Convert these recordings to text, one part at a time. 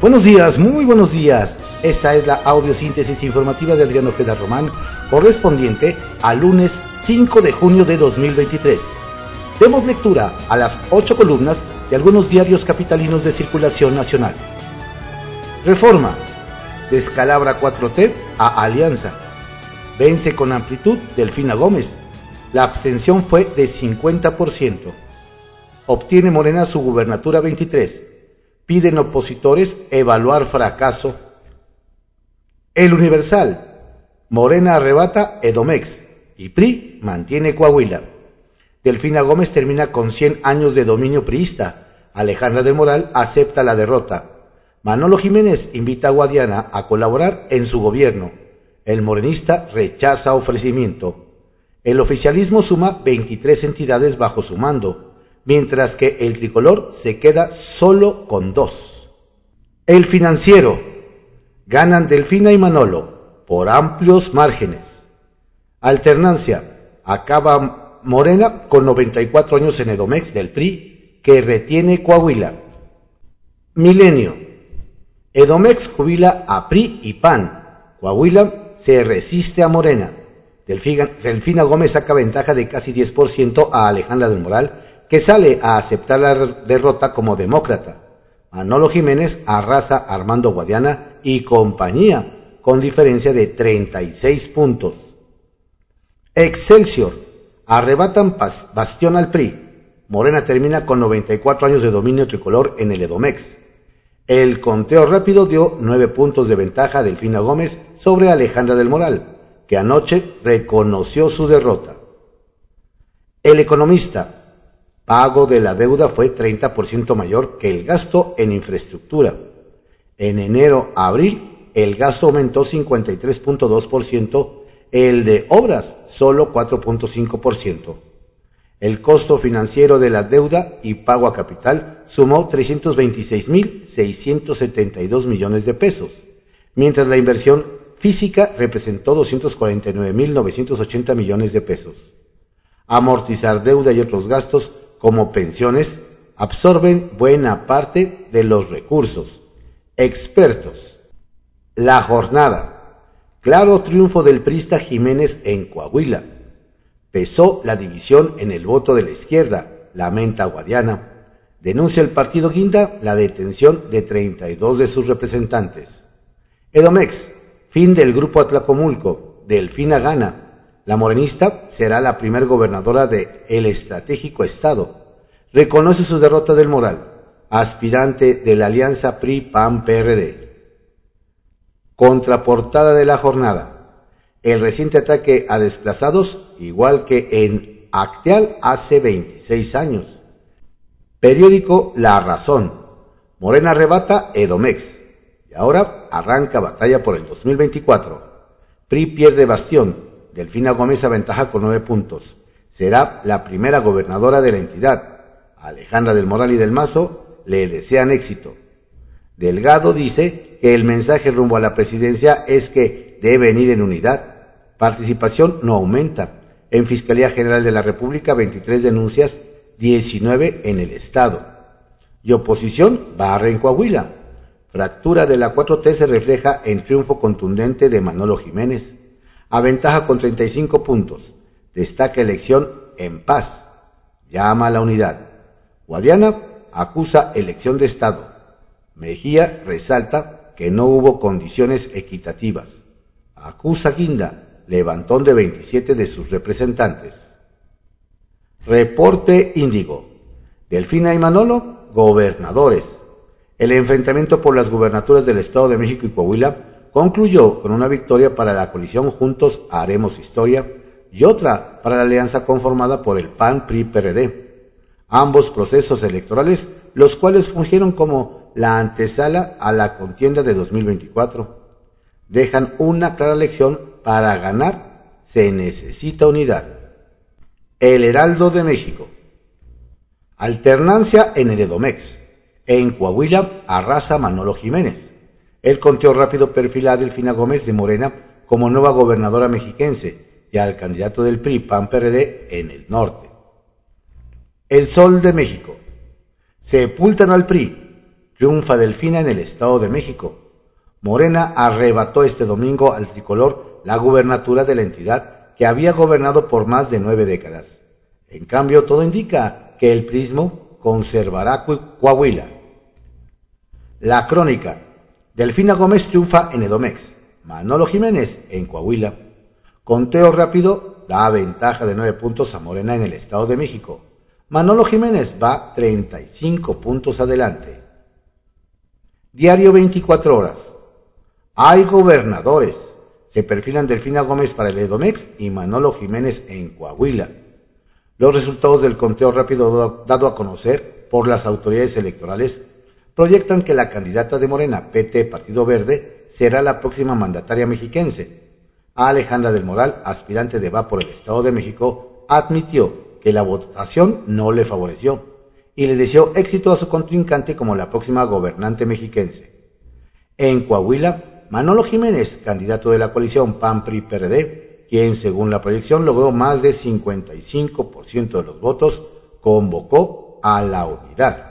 Buenos días, muy buenos días. Esta es la audiosíntesis informativa de Adriano Ojeda Román, correspondiente al lunes 5 de junio de 2023. Demos lectura a las ocho columnas de algunos diarios capitalinos de circulación nacional. Reforma. Descalabra 4T a Alianza. Vence con amplitud Delfina Gómez. La abstención fue de 50%. Obtiene Morena su gubernatura 23 piden opositores evaluar fracaso. El Universal, Morena arrebata Edomex y PRI mantiene Coahuila. Delfina Gómez termina con 100 años de dominio priista. Alejandra del Moral acepta la derrota. Manolo Jiménez invita a Guadiana a colaborar en su gobierno. El morenista rechaza ofrecimiento. El oficialismo suma 23 entidades bajo su mando mientras que el tricolor se queda solo con dos. El financiero. Ganan Delfina y Manolo por amplios márgenes. Alternancia. Acaba Morena con 94 años en Edomex del PRI que retiene Coahuila. Milenio. Edomex jubila a PRI y PAN. Coahuila se resiste a Morena. Delfina Gómez saca ventaja de casi 10% a Alejandra del Moral que sale a aceptar la derrota como demócrata. Manolo Jiménez arrasa Armando Guadiana y compañía, con diferencia de 36 puntos. Excelsior. Arrebatan bastión al PRI. Morena termina con 94 años de dominio tricolor en el Edomex. El conteo rápido dio 9 puntos de ventaja a Delfina Gómez sobre Alejandra del Moral, que anoche reconoció su derrota. El economista pago de la deuda fue 30% mayor que el gasto en infraestructura. En enero a abril, el gasto aumentó 53.2%, el de obras solo 4.5%. El costo financiero de la deuda y pago a capital sumó 326.672 millones de pesos, mientras la inversión física representó 249.980 millones de pesos. Amortizar deuda y otros gastos como pensiones absorben buena parte de los recursos. Expertos. La jornada. Claro triunfo del prista Jiménez en Coahuila. Pesó la división en el voto de la izquierda, lamenta Guadiana. Denuncia el partido Guinda la detención de 32 de sus representantes. Edomex, fin del grupo Atlacomulco, Delfina Gana, la morenista será la primer gobernadora de el estratégico Estado. Reconoce su derrota del Moral, aspirante de la alianza PRI-PAN-PRD. Contraportada de la jornada. El reciente ataque a desplazados, igual que en Acteal hace 26 años. Periódico La Razón. Morena arrebata Edomex. Y ahora arranca batalla por el 2024. PRI pierde bastión Delfina Gómez aventaja con nueve puntos. Será la primera gobernadora de la entidad. Alejandra del Moral y del Mazo le desean éxito. Delgado dice que el mensaje rumbo a la presidencia es que deben ir en unidad. Participación no aumenta. En Fiscalía General de la República, 23 denuncias, 19 en el Estado. Y oposición barra en Coahuila. Fractura de la 4T se refleja en triunfo contundente de Manolo Jiménez aventaja con 35 puntos. Destaca elección en paz. Llama a la unidad. Guadiana acusa elección de Estado. Mejía resalta que no hubo condiciones equitativas. Acusa Guinda levantón de 27 de sus representantes. Reporte Índigo. Delfina y Manolo, gobernadores. El enfrentamiento por las gubernaturas del Estado de México y Coahuila concluyó con una victoria para la coalición Juntos Haremos Historia y otra para la alianza conformada por el PAN-PRI-PRD. Ambos procesos electorales, los cuales fungieron como la antesala a la contienda de 2024, dejan una clara lección para ganar se necesita unidad. El Heraldo de México. Alternancia en el Edomex. En Coahuila arrasa Manolo Jiménez. El conteo rápido perfila a Delfina Gómez de Morena como nueva gobernadora mexiquense y al candidato del PRI PAN-PRD en el norte. El Sol de México. Sepultan al PRI. Triunfa Delfina en el Estado de México. Morena arrebató este domingo al tricolor la gubernatura de la entidad que había gobernado por más de nueve décadas. En cambio, todo indica que el prismo conservará Coahuila. La crónica. Delfina Gómez triunfa en Edomex. Manolo Jiménez en Coahuila. Conteo rápido da ventaja de nueve puntos a Morena en el Estado de México. Manolo Jiménez va 35 puntos adelante. Diario 24 horas. Hay gobernadores. Se perfilan Delfina Gómez para el Edomex y Manolo Jiménez en Coahuila. Los resultados del conteo rápido dado a conocer por las autoridades electorales proyectan que la candidata de Morena, PT Partido Verde, será la próxima mandataria mexiquense. Alejandra del Moral, aspirante de Va por el Estado de México, admitió que la votación no le favoreció y le deseó éxito a su contrincante como la próxima gobernante mexiquense. En Coahuila, Manolo Jiménez, candidato de la coalición PAN-PRI-PRD, quien según la proyección logró más de 55% de los votos, convocó a la unidad.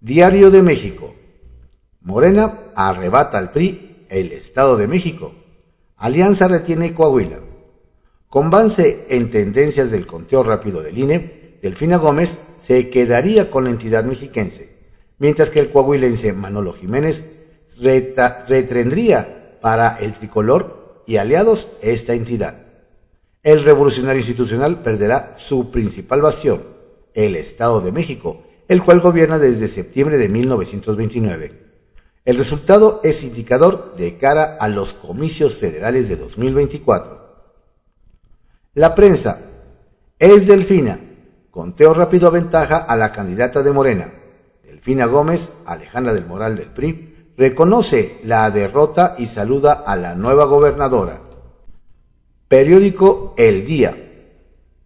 Diario de México. Morena arrebata al PRI el Estado de México. Alianza retiene Coahuila. Con base en tendencias del conteo rápido del INE, Delfina Gómez se quedaría con la entidad mexiquense, mientras que el coahuilense Manolo Jiménez retendría para el tricolor y aliados esta entidad. El revolucionario institucional perderá su principal bastión, el Estado de México, el cual gobierna desde septiembre de 1929. El resultado es indicador de cara a los comicios federales de 2024. La prensa es Delfina Conteo rápido aventaja a la candidata de Morena. Delfina Gómez, Alejandra del Moral del PRI, reconoce la derrota y saluda a la nueva gobernadora. Periódico El Día.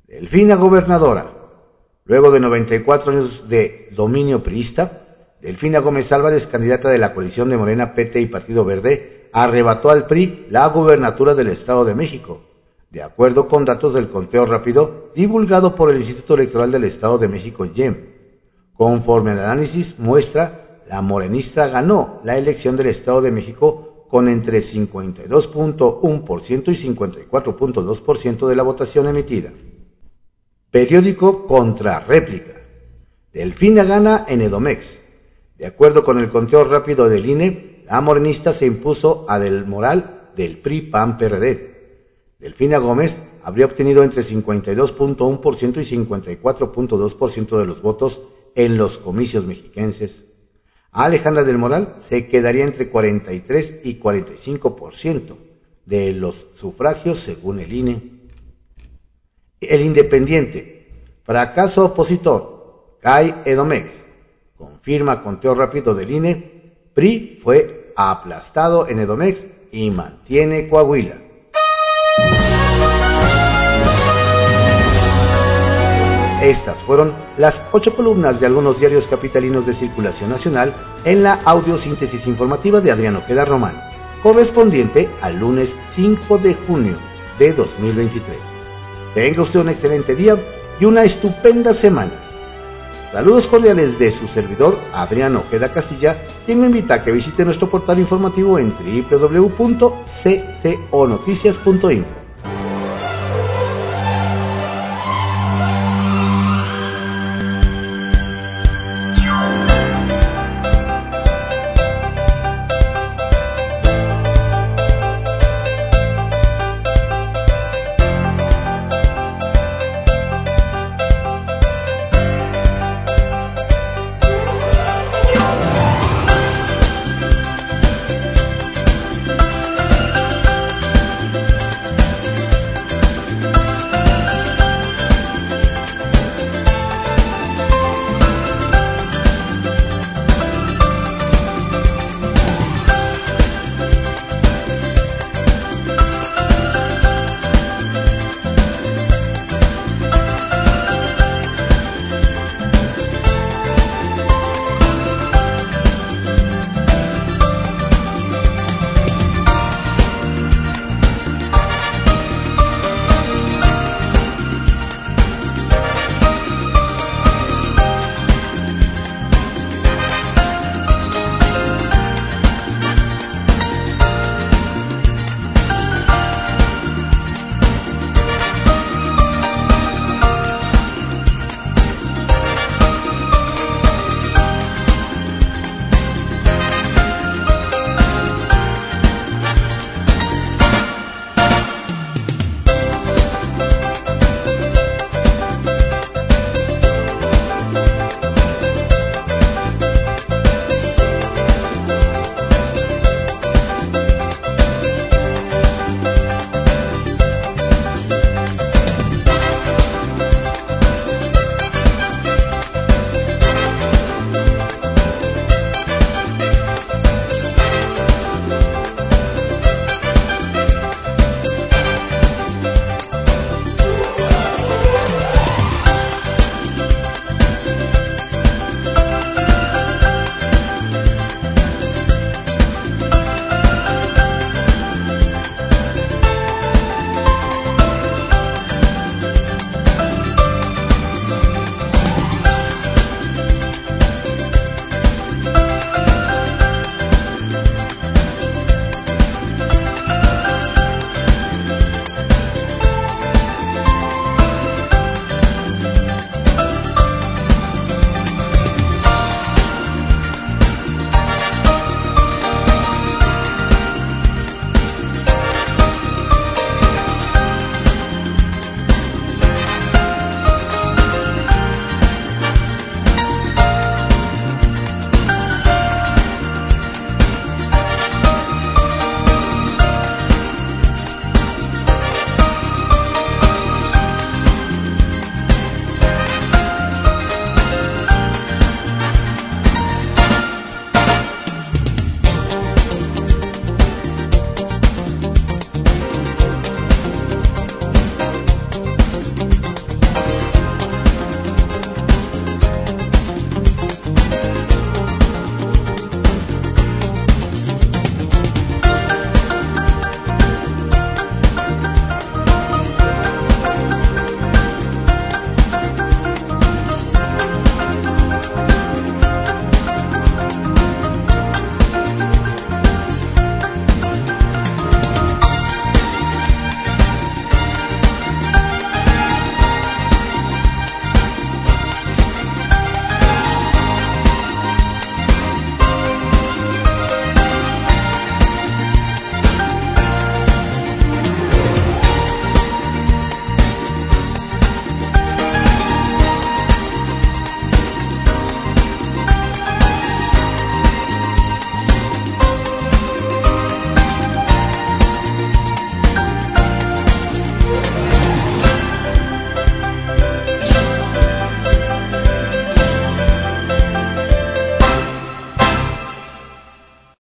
Delfina gobernadora. Luego de 94 años de dominio priista, Delfina Gómez Álvarez, candidata de la coalición de Morena, PT y Partido Verde, arrebató al PRI la gubernatura del Estado de México de acuerdo con datos del conteo rápido divulgado por el Instituto Electoral del Estado de México, IEM. Conforme al análisis muestra, la morenista ganó la elección del Estado de México con entre 52.1% y 54.2% de la votación emitida. Periódico Contra Réplica. Delfina gana en Edomex. De acuerdo con el conteo rápido del INE, la morenista se impuso a Del Moral del PRI-PAN-PRD Delfina Gómez habría obtenido entre 52.1% y 54.2% de los votos en los comicios mexiquenses. Alejandra del Moral se quedaría entre 43 y 45% de los sufragios según el INE. El Independiente, fracaso opositor, cae Edomex, confirma conteo rápido del INE, PRI fue aplastado en Edomex y mantiene Coahuila. Estas fueron las ocho columnas de algunos diarios capitalinos de circulación nacional en la audiosíntesis informativa de Adriano Ojeda Román, correspondiente al lunes 5 de junio de 2023. Tenga usted un excelente día y una estupenda semana. Saludos cordiales de su servidor Adriano Ojeda Castilla, quien me invita a que visite nuestro portal informativo en www.cconoticias.info.